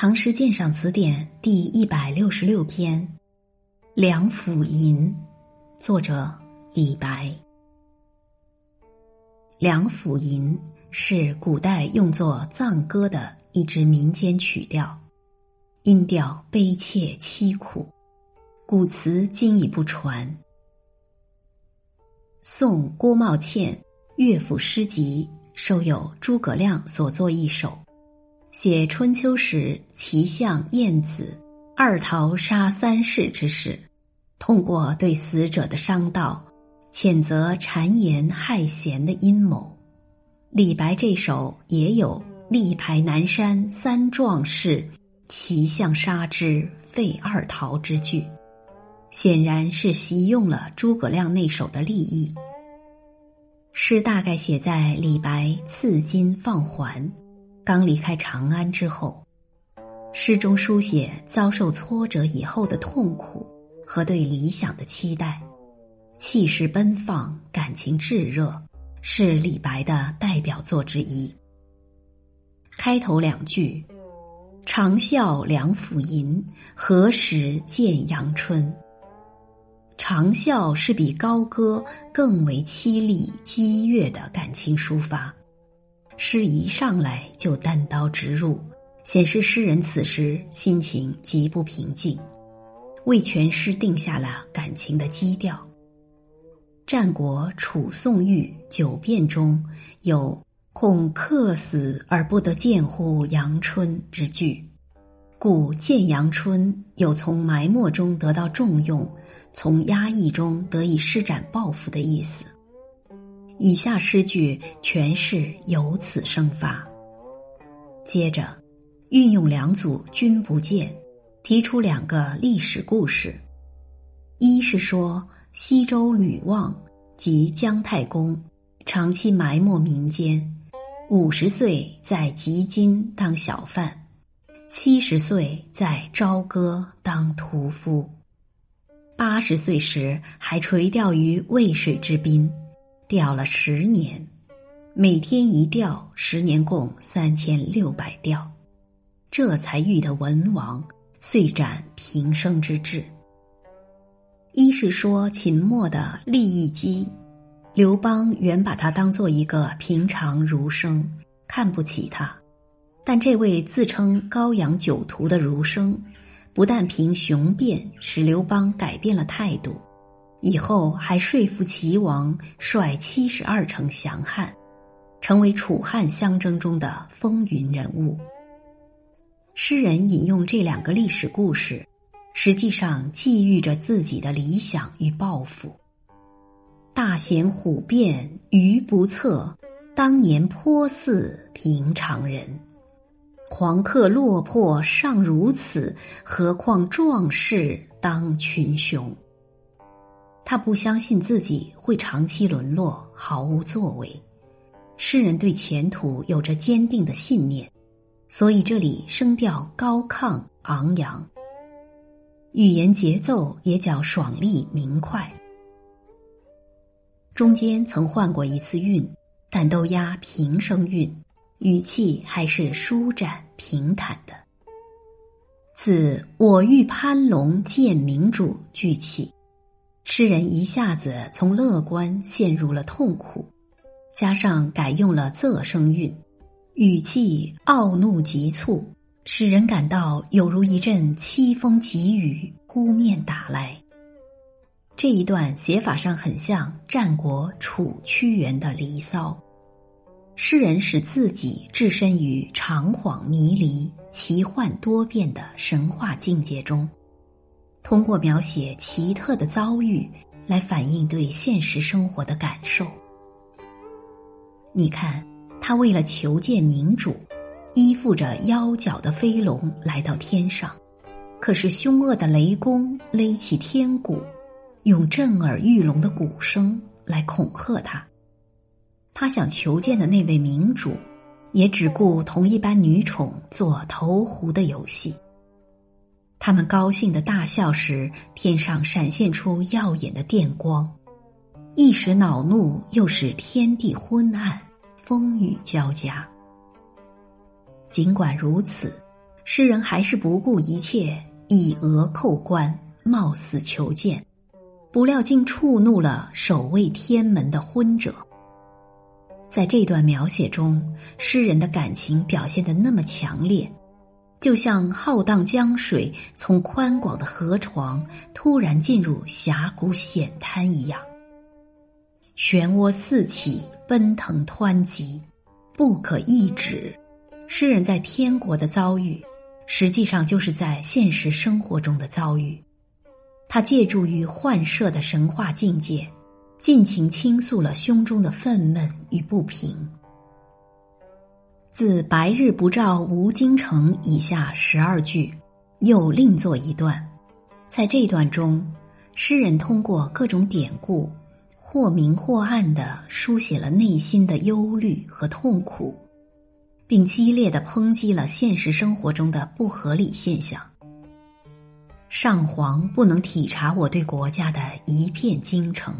唐诗鉴赏词典第一百六十六篇《梁甫吟》，作者李白。《梁甫吟》是古代用作葬歌的一支民间曲调，音调悲切凄苦，古词今已不传。宋郭茂倩《乐府诗集》收有诸葛亮所作一首。写春秋时齐相晏子二桃杀三士之事，通过对死者的伤悼，谴责谗言害贤的阴谋。李白这首也有“力排南山三壮士，齐相杀之废二桃”之句，显然是习用了诸葛亮那首的立意。诗大概写在李白赐金放还。刚离开长安之后，诗中书写遭受挫折以后的痛苦和对理想的期待，气势奔放，感情炙热，是李白的代表作之一。开头两句：“长啸梁甫吟，何时见阳春？”长啸是比高歌更为凄厉激越的感情抒发。诗一上来就单刀直入，显示诗人此时心情极不平静，为全诗定下了感情的基调。战国楚宋玉九变中有“恐客死而不得见乎阳春”之句，故见阳春有从埋没中得到重用，从压抑中得以施展抱负的意思。以下诗句全是由此生发。接着，运用两组君不见，提出两个历史故事。一是说西周吕望及姜太公长期埋没民间，五十岁在汲金当小贩，七十岁在朝歌当屠夫，八十岁时还垂钓于渭水之滨。钓了十年，每天一钓，十年共三千六百钓，这才遇得文王，遂斩平生之志。一是说秦末的利益姬，刘邦原把他当做一个平常儒生，看不起他，但这位自称高阳酒徒的儒生，不但凭雄辩使刘邦改变了态度。以后还说服齐王率七十二城降汉，成为楚汉相争中的风云人物。诗人引用这两个历史故事，实际上寄寓着自己的理想与抱负。大贤虎变愚不测，当年颇似平常人；狂客落魄尚如此，何况壮士当群雄？他不相信自己会长期沦落，毫无作为。诗人对前途有着坚定的信念，所以这里声调高亢昂扬，语言节奏也较爽利明快。中间曾换过一次韵，但都押平声韵，语气还是舒展平坦的。自“我欲攀龙见明主”句起。诗人一下子从乐观陷入了痛苦，加上改用了仄声韵，语气傲怒急促，使人感到有如一阵凄风急雨扑面打来。这一段写法上很像战国楚屈原的《离骚》，诗人使自己置身于长恍迷离、奇幻多变的神话境界中。通过描写奇特的遭遇来反映对现实生活的感受。你看，他为了求见明主，依附着妖角的飞龙来到天上，可是凶恶的雷公勒起天鼓，用震耳欲聋的鼓声来恐吓他。他想求见的那位明主，也只顾同一班女宠做投壶的游戏。他们高兴的大笑时，天上闪现出耀眼的电光，一时恼怒，又使天地昏暗，风雨交加。尽管如此，诗人还是不顾一切，以额扣关，冒死求见，不料竟触怒了守卫天门的昏者。在这段描写中，诗人的感情表现的那么强烈，就像浩荡江水从宽广的河床突然进入峡谷险滩一样，漩涡四起，奔腾湍急，不可抑制。诗人在天国的遭遇，实际上就是在现实生活中的遭遇。他借助于幻设的神话境界。尽情倾诉了胸中的愤懑与不平。自“白日不照无京城”以下十二句，又另作一段。在这段中，诗人通过各种典故，或明或暗的书写了内心的忧虑和痛苦，并激烈的抨击了现实生活中的不合理现象。上皇不能体察我对国家的一片京城。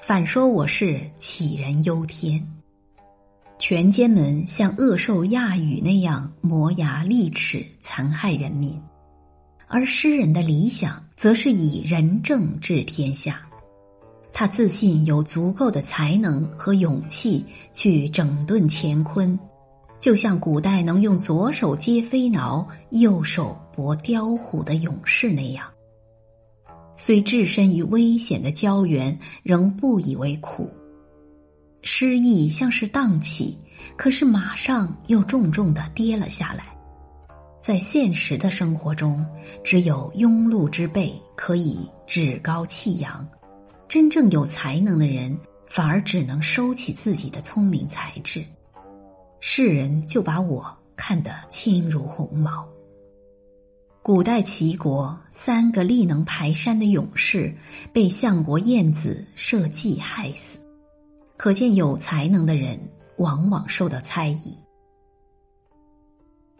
反说我是杞人忧天，权奸们像恶兽亚语那样磨牙利齿，残害人民；而诗人的理想则是以仁政治天下。他自信有足够的才能和勇气去整顿乾坤，就像古代能用左手接飞挠、右手搏雕虎的勇士那样。虽置身于危险的郊原，仍不以为苦。诗意像是荡起，可是马上又重重的跌了下来。在现实的生活中，只有庸碌之辈可以趾高气扬，真正有才能的人反而只能收起自己的聪明才智。世人就把我看得轻如鸿毛。古代齐国三个力能排山的勇士被相国晏子设计害死，可见有才能的人往往受到猜疑。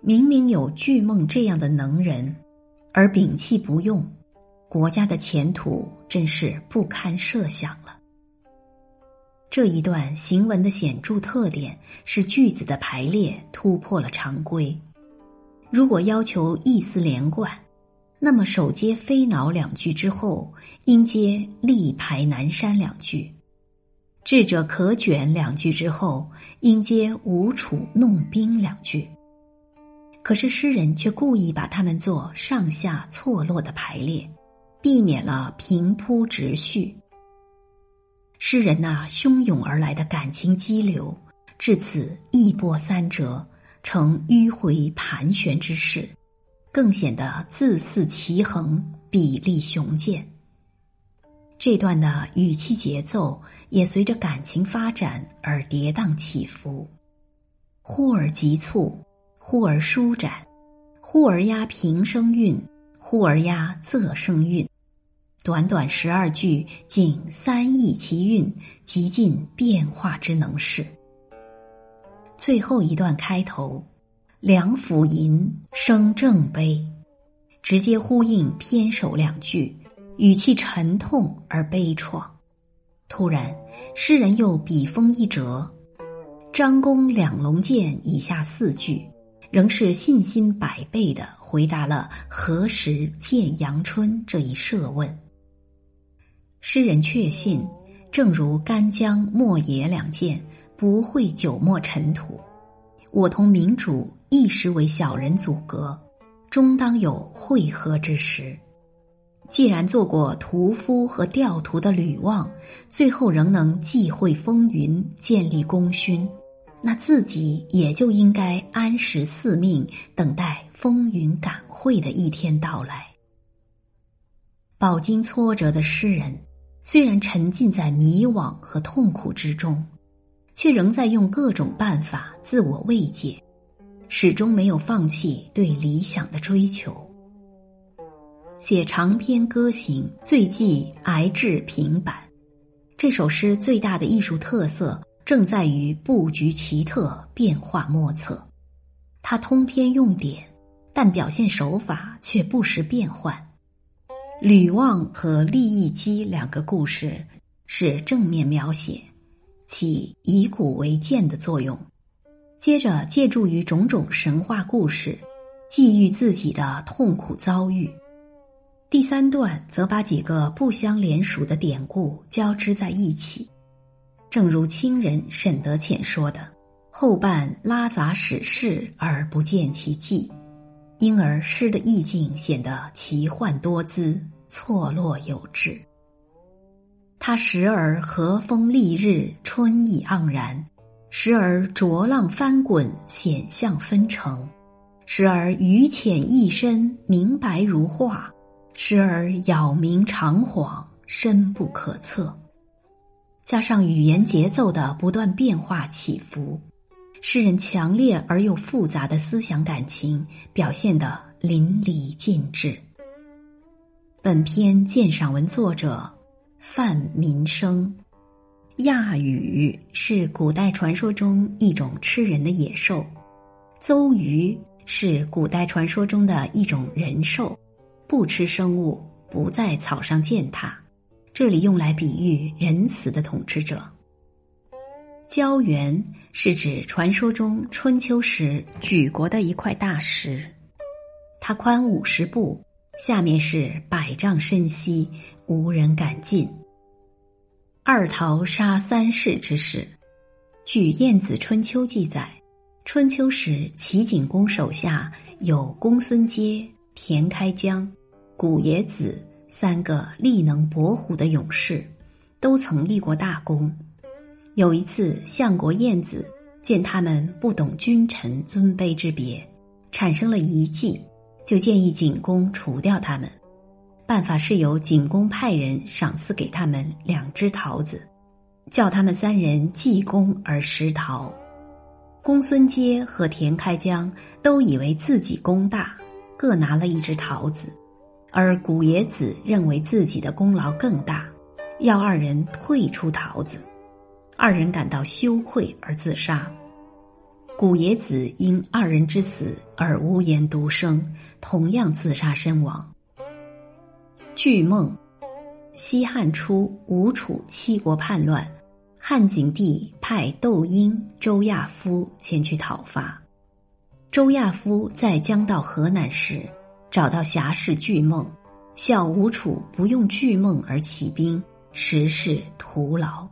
明明有巨梦这样的能人，而摒弃不用，国家的前途真是不堪设想了。这一段行文的显著特点是句子的排列突破了常规。如果要求意思连贯，那么首接飞脑两句之后，应接力排南山两句；智者可卷两句之后，应接吴楚弄兵两句。可是诗人却故意把它们做上下错落的排列，避免了平铺直叙。诗人那汹涌而来的感情激流，至此一波三折。成迂回盘旋之势，更显得字似齐衡，比例雄健。这段的语气节奏也随着感情发展而跌宕起伏，忽而急促，忽而舒展，忽而压平声韵，忽而压仄声韵。短短十二句，竟三易其韵，极尽变化之能事。最后一段开头，两府吟声正悲，直接呼应偏首两句，语气沉痛而悲怆。突然，诗人又笔锋一折，张公两龙剑以下四句，仍是信心百倍的回答了何时见阳春这一设问。诗人确信，正如干将莫邪两剑。不会久没尘土，我同明主一时为小人阻隔，终当有会合之时。既然做过屠夫和吊徒的吕望，最后仍能际会风云，建立功勋，那自己也就应该安时四命，等待风云感会的一天到来。饱经挫折的诗人，虽然沉浸在迷惘和痛苦之中。却仍在用各种办法自我慰藉，始终没有放弃对理想的追求。写长篇歌行，最忌挨制平板。这首诗最大的艺术特色正在于布局奇特、变化莫测。它通篇用典，但表现手法却不时变换。吕望和利益基两个故事是正面描写。起以古为鉴的作用，接着借助于种种神话故事，寄寓自己的痛苦遭遇。第三段则把几个不相连属的典故交织在一起，正如清人沈德潜说的：“后半拉杂史事而不见其迹，因而诗的意境显得奇幻多姿，错落有致。”他时而和风丽日，春意盎然；时而浊浪翻滚，险象纷呈；时而鱼浅意深，明白如画。时而杳冥长恍，深不可测。加上语言节奏的不断变化起伏，诗人强烈而又复杂的思想感情表现得淋漓尽致。本篇鉴赏文作者范民生。亚语是古代传说中一种吃人的野兽，邹鱼是古代传说中的一种人兽。不吃生物，不在草上践踏。这里用来比喻仁慈的统治者。胶原是指传说中春秋时举国的一块大石，它宽五十步，下面是百丈深溪，无人敢进。二桃杀三士之事，据《晏子春秋》记载，春秋时齐景公手下有公孙接、田开疆。古冶子三个力能搏虎的勇士，都曾立过大功。有一次，相国晏子见他们不懂君臣尊卑之别，产生了疑忌，就建议景公除掉他们。办法是由景公派人赏赐给他们两只桃子，叫他们三人济公而食桃。公孙接和田开疆都以为自己功大，各拿了一只桃子。而古冶子认为自己的功劳更大，要二人退出桃子，二人感到羞愧而自杀。古冶子因二人之死而无言独生，同样自杀身亡。巨梦，西汉初吴楚七国叛乱，汉景帝派窦婴、周亚夫前去讨伐。周亚夫在将到河南时。找到侠士巨梦，笑吴楚不用巨梦而起兵，实是徒劳。